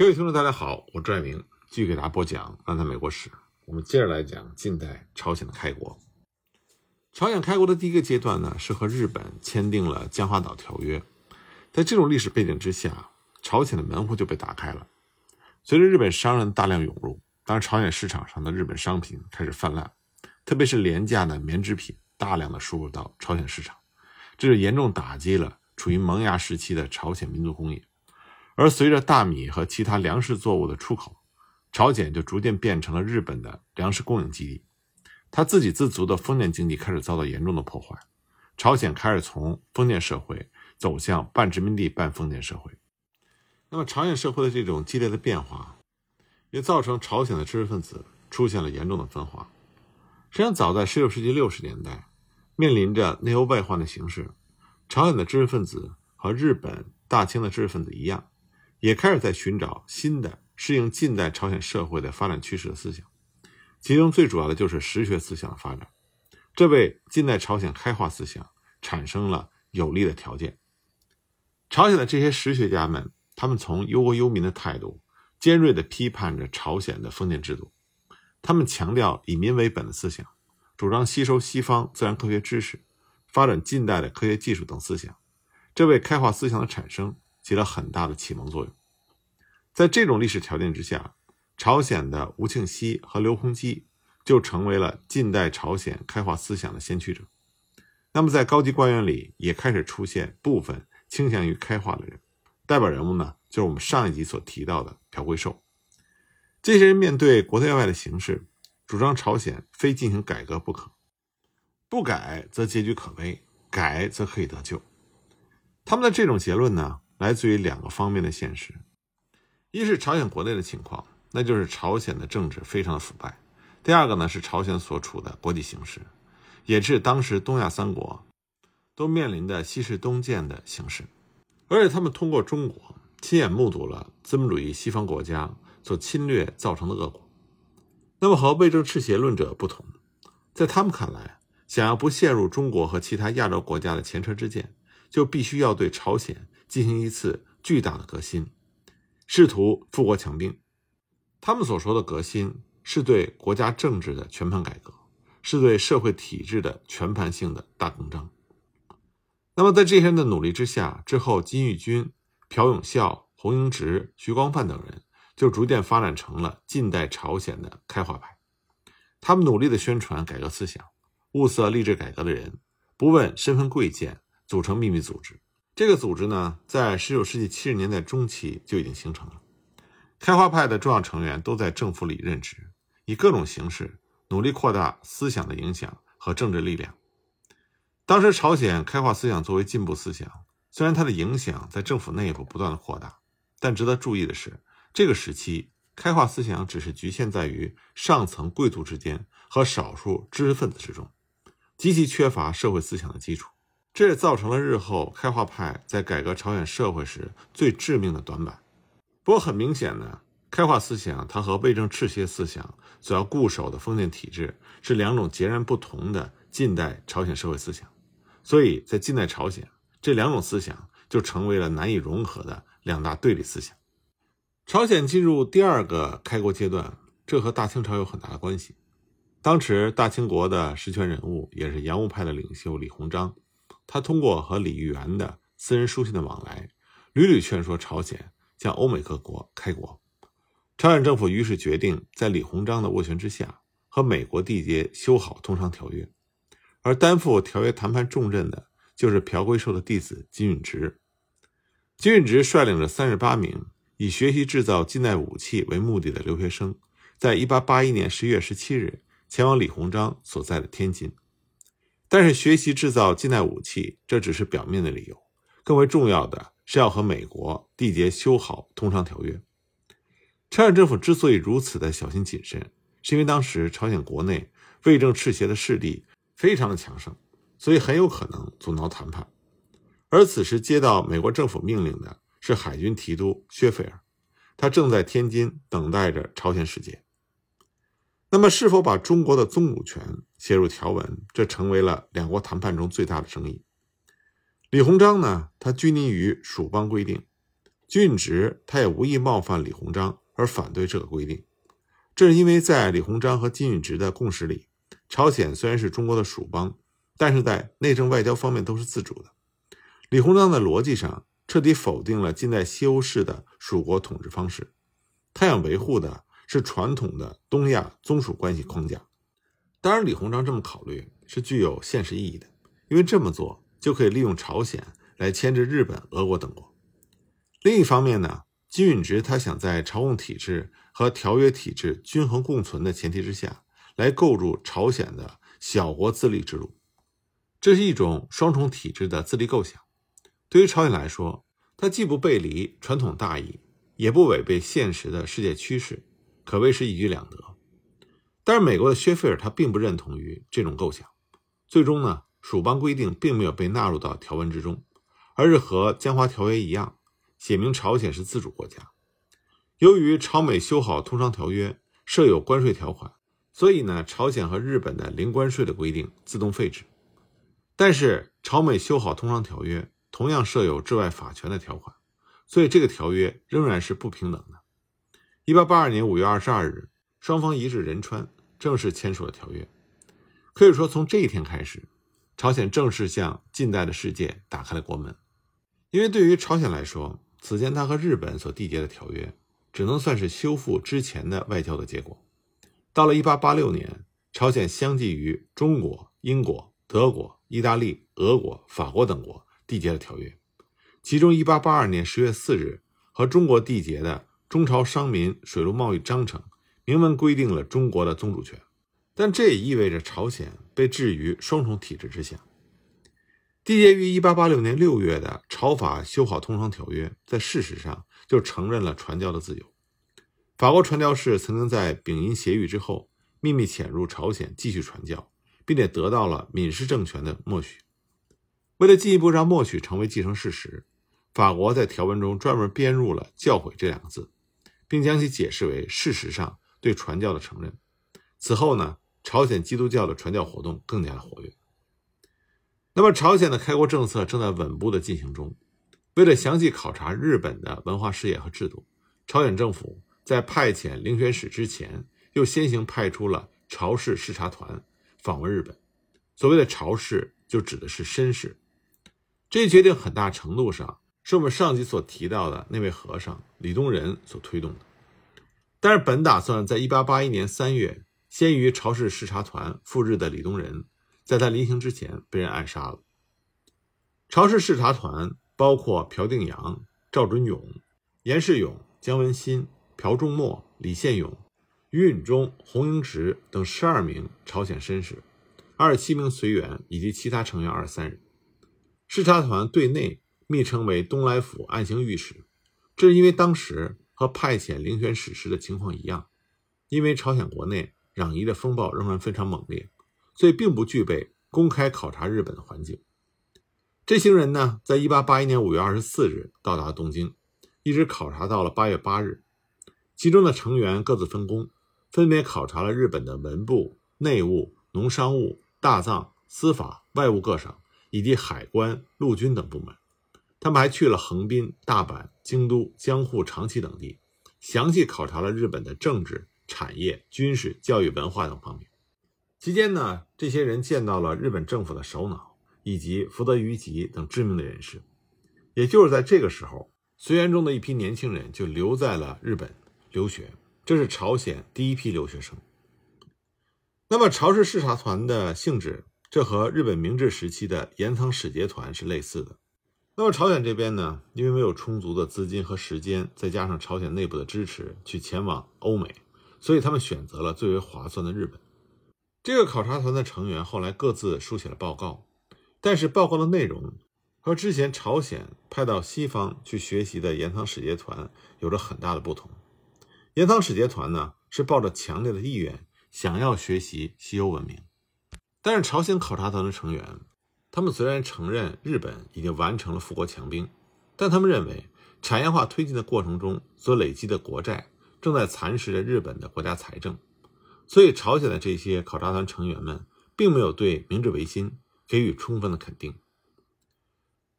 各位听众，大家好，我朱爱明继续给大家播讲《漫谈美国史》。我们接着来讲近代朝鲜的开国。朝鲜开国的第一个阶段呢，是和日本签订了江华岛条约。在这种历史背景之下，朝鲜的门户就被打开了。随着日本商人大量涌入，当然朝鲜市场上的日本商品开始泛滥，特别是廉价的棉织品大量的输入到朝鲜市场，这是严重打击了处于萌芽时期的朝鲜民族工业。而随着大米和其他粮食作物的出口，朝鲜就逐渐变成了日本的粮食供应基地。它自给自足的封建经济开始遭到严重的破坏，朝鲜开始从封建社会走向半殖民地半封建社会。那么，朝鲜社会的这种激烈的变化，也造成朝鲜的知识分子出现了严重的分化。实际上，早在16世纪60年代，面临着内忧外患的形势，朝鲜的知识分子和日本大清的知识分子一样。也开始在寻找新的适应近代朝鲜社会的发展趋势的思想，其中最主要的就是实学思想的发展，这为近代朝鲜开化思想产生了有利的条件。朝鲜的这些实学家们，他们从忧国忧民的态度，尖锐地批判着朝鲜的封建制度，他们强调以民为本的思想，主张吸收西方自然科学知识，发展近代的科学技术等思想，这为开化思想的产生。起了很大的启蒙作用。在这种历史条件之下，朝鲜的吴庆熙和刘洪基就成为了近代朝鲜开化思想的先驱者。那么，在高级官员里也开始出现部分倾向于开化的人，代表人物呢，就是我们上一集所提到的朴贵寿。这些人面对国内外的形势，主张朝鲜非进行改革不可，不改则结局可悲，改则可以得救。他们的这种结论呢？来自于两个方面的现实，一是朝鲜国内的情况，那就是朝鲜的政治非常的腐败；第二个呢是朝鲜所处的国际形势，也是当时东亚三国都面临的西式东渐的形势，而且他们通过中国亲眼目睹了资本主义西方国家所侵略造成的恶果。那么和魏征赤邪论者不同，在他们看来，想要不陷入中国和其他亚洲国家的前车之鉴，就必须要对朝鲜。进行一次巨大的革新，试图富国强兵。他们所说的革新，是对国家政治的全盘改革，是对社会体制的全盘性的大更张。那么，在这些人的努力之下，之后金玉君、朴永孝、洪英直、徐光范等人就逐渐发展成了近代朝鲜的开化派。他们努力的宣传改革思想，物色励志改革的人，不问身份贵贱，组成秘密组织。这个组织呢，在十九世纪七十年代中期就已经形成了。开化派的重要成员都在政府里任职，以各种形式努力扩大思想的影响和政治力量。当时朝鲜开化思想作为进步思想，虽然它的影响在政府内部不断的扩大，但值得注意的是，这个时期开化思想只是局限在于上层贵族之间和少数知识分子之中，极其缺乏社会思想的基础。这也造成了日后开化派在改革朝鲜社会时最致命的短板。不过很明显呢，开化思想它和魏征赤邪思想所要固守的封建体制是两种截然不同的近代朝鲜社会思想，所以在近代朝鲜，这两种思想就成为了难以融合的两大对立思想。朝鲜进入第二个开国阶段，这和大清朝有很大的关系。当时大清国的实权人物也是洋务派的领袖李鸿章。他通过和李玉元的私人书信的往来，屡屡劝说朝鲜向欧美各国开国。朝鲜政府于是决定在李鸿章的斡旋之下，和美国缔结修好通商条约。而担负条约谈判重任的，就是朴圭寿的弟子金允植。金允植率领着三十八名以学习制造近代武器为目的的留学生，在一八八一年十一月十七日前往李鸿章所在的天津。但是，学习制造近代武器，这只是表面的理由。更为重要的是要和美国缔结修好通商条约。朝鲜政府之所以如此的小心谨慎，是因为当时朝鲜国内魏征赤邪的势力非常的强盛，所以很有可能阻挠谈判。而此时接到美国政府命令的是海军提督薛菲尔，他正在天津等待着朝鲜使节。那么，是否把中国的宗主权写入条文，这成为了两国谈判中最大的争议。李鸿章呢，他拘泥于蜀邦规定，君允直他也无意冒犯李鸿章而反对这个规定。这是因为在李鸿章和金允植的共识里，朝鲜虽然是中国的属邦，但是在内政外交方面都是自主的。李鸿章的逻辑上彻底否定了近代西欧式的属国统治方式，他想维护的是传统的东亚宗属关系框架。当然，李鸿章这么考虑是具有现实意义的，因为这么做就可以利用朝鲜来牵制日本、俄国等国。另一方面呢，金允植他想在朝贡体制和条约体制均衡共存的前提之下，来构筑朝鲜的小国自立之路，这是一种双重体制的自立构想。对于朝鲜来说，它既不背离传统大义，也不违背现实的世界趋势，可谓是一举两得。但是，美国的薛菲尔他并不认同于这种构想。最终呢，蜀邦规定并没有被纳入到条文之中，而是和江华条约一样，写明朝鲜是自主国家。由于朝美修好通商条约设有关税条款，所以呢，朝鲜和日本的零关税的规定自动废止。但是，朝美修好通商条约。同样设有治外法权的条款，所以这个条约仍然是不平等的。一八八二年五月二十二日，双方一致仁川，正式签署了条约。可以说，从这一天开始，朝鲜正式向近代的世界打开了国门。因为对于朝鲜来说，此前他和日本所缔结的条约，只能算是修复之前的外交的结果。到了一八八六年，朝鲜相继于中国、英国、德国、意大利、俄国、法国等国。缔结了条约，其中1882年10月4日和中国缔结的《中朝商民水陆贸易章程》明文规定了中国的宗主权，但这也意味着朝鲜被置于双重体制之下。缔结于1886年6月的朝法修好通商条约，在事实上就承认了传教的自由。法国传教士曾经在丙寅协议之后秘密潜入朝鲜继续传教，并且得到了闵氏政权的默许。为了进一步让默许成为既成事实，法国在条文中专门编入了“教诲”这两个字，并将其解释为事实上对传教的承认。此后呢，朝鲜基督教的传教活动更加的活跃。那么，朝鲜的开国政策正在稳步的进行中。为了详细考察日本的文化事业和制度，朝鲜政府在派遣遴选使之前，又先行派出了朝氏视察团访问日本。所谓的朝氏，就指的是绅士。这一决定很大程度上是我们上集所提到的那位和尚李东仁所推动的。但是本打算在1881年3月先于朝氏视察团赴日的李东仁，在他临行之前被人暗杀了。朝氏视察团包括朴定阳、赵准勇、严世勇、姜文新、朴仲默、李宪勇、于允中、洪英直等十二名朝鲜绅士，二十七名随员以及其他成员二十三人。视察团对内密称为东来府暗行御史，这是因为当时和派遣遴选使时的情况一样，因为朝鲜国内攘夷的风暴仍然非常猛烈，所以并不具备公开考察日本的环境。这行人呢，在一八八一年五月二十四日到达东京，一直考察到了八月八日。其中的成员各自分工，分别考察了日本的文部、内务、农商务、大藏、司法、外务各省。以及海关、陆军等部门，他们还去了横滨、大阪、京都、江户、长崎等地，详细考察了日本的政治、产业、军事、教育、文化等方面。期间呢，这些人见到了日本政府的首脑以及福泽谕吉等知名的人士。也就是在这个时候，随员中的一批年轻人就留在了日本留学，这是朝鲜第一批留学生。那么，朝氏视察团的性质。这和日本明治时期的岩仓使节团是类似的。那么朝鲜这边呢，因为没有充足的资金和时间，再加上朝鲜内部的支持，去前往欧美，所以他们选择了最为划算的日本。这个考察团的成员后来各自书写了报告，但是报告的内容和之前朝鲜派到西方去学习的延仓使节团有着很大的不同。延仓使节团呢，是抱着强烈的意愿，想要学习西欧文明。但是朝鲜考察团的成员，他们虽然承认日本已经完成了富国强兵，但他们认为产业化推进的过程中所累积的国债正在蚕食着日本的国家财政，所以朝鲜的这些考察团成员们并没有对明治维新给予充分的肯定。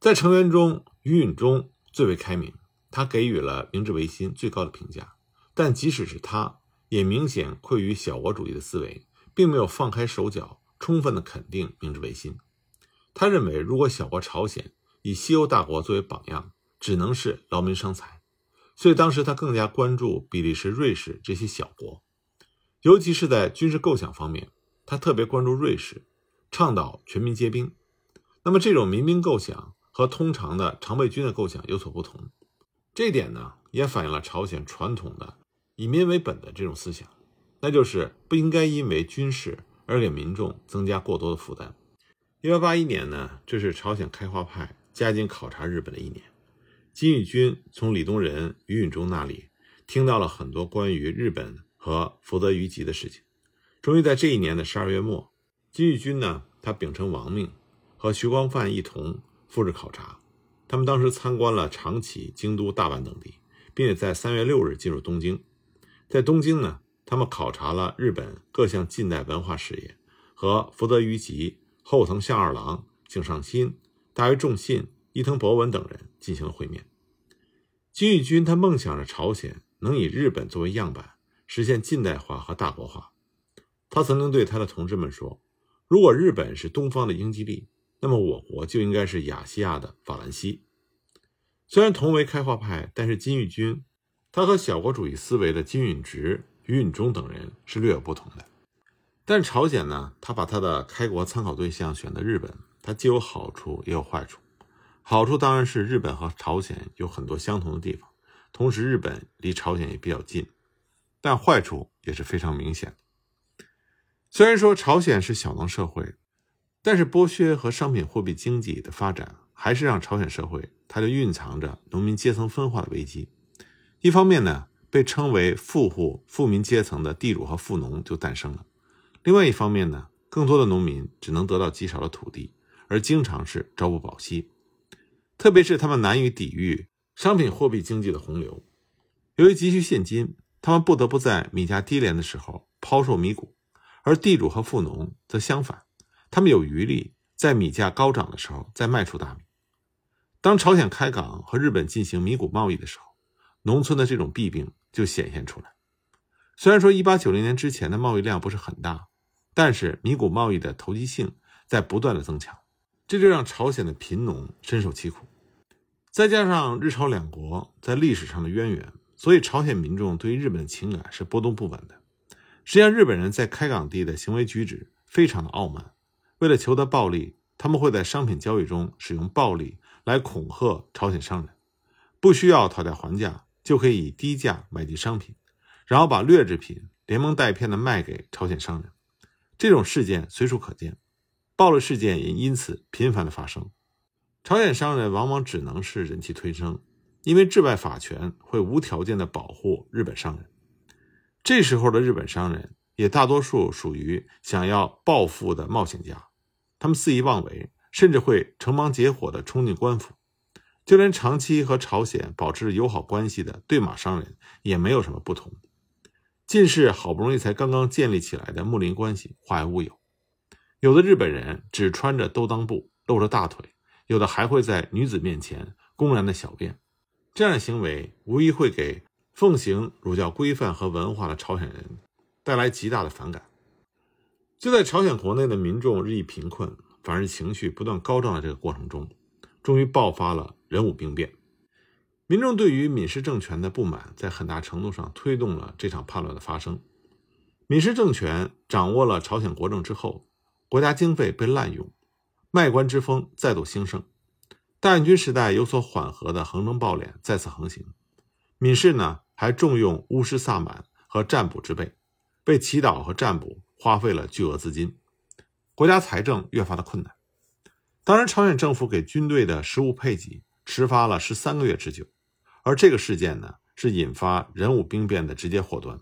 在成员中，于允中最为开明，他给予了明治维新最高的评价，但即使是他，也明显愧于小国主义的思维，并没有放开手脚，充分的肯定明治维新。他认为，如果小国朝鲜以西欧大国作为榜样，只能是劳民伤财，所以当时他更加关注比利时、瑞士这些小国，尤其是在军事构想方面，他特别关注瑞士，倡导全民皆兵。那么这种民兵构想和通常的常备军的构想有所不同，这点呢，也反映了朝鲜传统的以民为本的这种思想，那就是不应该因为军事而给民众增加过多的负担。一八八一年呢，这是朝鲜开化派加紧考察日本的一年。金宇军从李东仁、于允中那里听到了很多关于日本和福泽谕吉的事情。终于在这一年的十二月末，金宇军呢，他秉承王命，和徐光范一同赴日考察。他们当时参观了长崎、京都、大阪等地，并且在三月六日进入东京。在东京呢，他们考察了日本各项近代文化事业，和福泽谕吉、后藤象二郎、井上新、大约重信。伊藤博文等人进行了会面。金玉君他梦想着朝鲜能以日本作为样板，实现近代化和大国化。他曾经对他的同志们说：“如果日本是东方的英吉利，那么我国就应该是亚细亚的法兰西。”虽然同为开化派，但是金玉君他和小国主义思维的金允直、于允中等人是略有不同的。但朝鲜呢，他把他的开国参考对象选择日本，他既有好处也有坏处。好处当然是日本和朝鲜有很多相同的地方，同时日本离朝鲜也比较近，但坏处也是非常明显。虽然说朝鲜是小农社会，但是剥削和商品货币经济的发展，还是让朝鲜社会它就蕴藏着农民阶层分化的危机。一方面呢，被称为富户富民阶层的地主和富农就诞生了；另外一方面呢，更多的农民只能得到极少的土地，而经常是朝不保夕。特别是他们难以抵御商品货币经济的洪流，由于急需现金，他们不得不在米价低廉的时候抛售米谷，而地主和富农则相反，他们有余力在米价高涨的时候再卖出大米。当朝鲜开港和日本进行米谷贸易的时候，农村的这种弊病就显现出来。虽然说1890年之前的贸易量不是很大，但是米谷贸易的投机性在不断的增强。这就让朝鲜的贫农深受其苦，再加上日朝两国在历史上的渊源，所以朝鲜民众对于日本的情感是波动不稳的。实际上，日本人在开港地的行为举止非常的傲慢，为了求得暴利，他们会在商品交易中使用暴力来恐吓朝鲜商人，不需要讨价还价就可以以低价买进商品，然后把劣质品连蒙带骗的卖给朝鲜商人。这种事件随处可见。暴力事件也因此频繁的发生，朝鲜商人往往只能是忍气吞声，因为治外法权会无条件的保护日本商人。这时候的日本商人也大多数属于想要暴富的冒险家，他们肆意妄为，甚至会成忙结伙的冲进官府。就连长期和朝鲜保持友好关系的对马商人也没有什么不同。近世好不容易才刚刚建立起来的睦邻关系化为乌有。有的日本人只穿着兜裆布，露着大腿；有的还会在女子面前公然的小便。这样的行为无疑会给奉行儒教规范和文化的朝鲜人带来极大的反感。就在朝鲜国内的民众日益贫困，反日情绪不断高涨的这个过程中，终于爆发了人武兵变。民众对于闵氏政权的不满，在很大程度上推动了这场叛乱的发生。闵氏政权掌握了朝鲜国政之后。国家经费被滥用，卖官之风再度兴盛。大院军时代有所缓和的横征暴敛再次横行。闵氏呢，还重用巫师萨满和占卜之辈，为祈祷和占卜花费了巨额资金，国家财政越发的困难。当然，朝鲜政府给军队的食物配给迟发了十三个月之久，而这个事件呢，是引发人武兵变的直接祸端。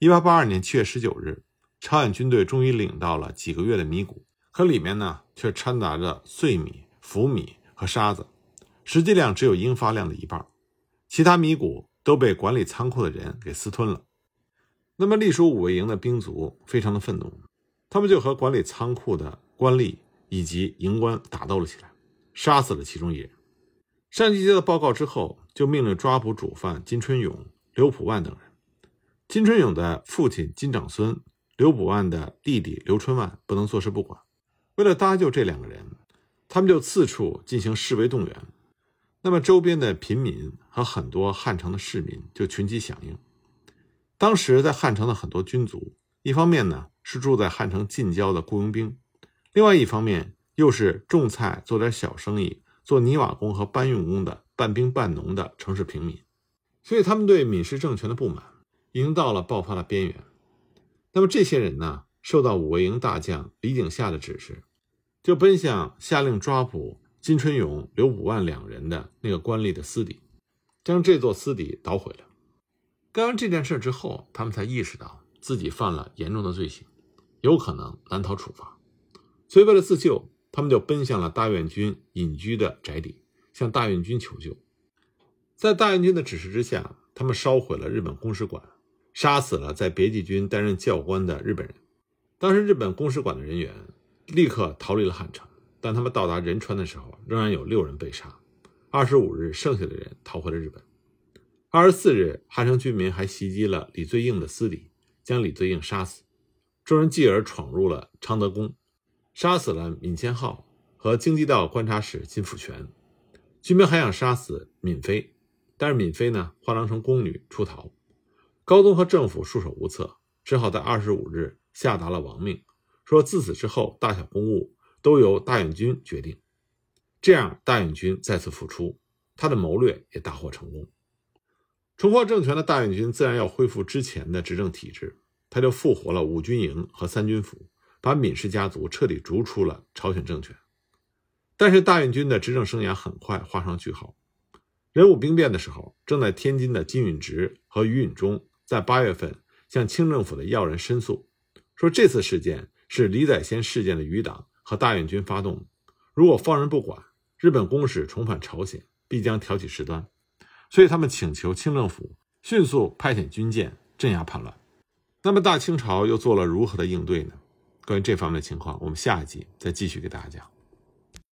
一八八二年七月十九日。朝鲜军队终于领到了几个月的米谷，可里面呢却掺杂着碎米、浮米和沙子，实际量只有应发量的一半。其他米谷都被管理仓库的人给私吞了。那么隶属五味营的兵卒非常的愤怒，他们就和管理仓库的官吏以及营官打斗了起来，杀死了其中一人。上级接到报告之后，就命令抓捕主犯金春勇、刘普万等人。金春勇的父亲金长孙、刘普万的弟弟刘春万不能坐视不管。为了搭救这两个人，他们就四处进行示威动员。那么，周边的平民和很多汉城的市民就群起响应。当时在汉城的很多军卒，一方面呢是住在汉城近郊的雇佣兵，另外一方面又是种菜、做点小生意。做泥瓦工和搬运工的半兵半农的城市平民，所以他们对闽氏政权的不满已经到了爆发的边缘。那么这些人呢，受到五味营大将李景夏的指示，就奔向下令抓捕金春勇、刘五万两人的那个官吏的私邸，将这座私邸捣毁了。干完这件事之后，他们才意识到自己犯了严重的罪行，有可能难逃处罚，所以为了自救。他们就奔向了大院军隐居的宅邸，向大院军求救。在大院军的指示之下，他们烧毁了日本公使馆，杀死了在别骑军担任教官的日本人。当时，日本公使馆的人员立刻逃离了汉城，但他们到达仁川的时候，仍然有六人被杀。二十五日，剩下的人逃回了日本。二十四日，汉城居民还袭击了李最应的私邸，将李最应杀死。众人继而闯入了昌德宫。杀死了闵千浩和京畿道观察使金辅全，军兵还想杀死闵妃，但是闵妃呢化妆成宫女出逃，高宗和政府束手无策，只好在二十五日下达了亡命，说自此之后大小公务都由大院军决定。这样大院军再次复出，他的谋略也大获成功。重获政权的大院军自然要恢复之前的执政体制，他就复活了五军营和三军府。把闵氏家族彻底逐出了朝鲜政权，但是大院军的执政生涯很快画上句号。人武兵变的时候，正在天津的金允植和于允中在八月份向清政府的要人申诉，说这次事件是李载先事件的余党和大院军发动的，如果放任不管，日本公使重返朝鲜，必将挑起事端，所以他们请求清政府迅速派遣军舰镇压叛乱。那么大清朝又做了如何的应对呢？关于这方面的情况，我们下一集再继续给大家讲。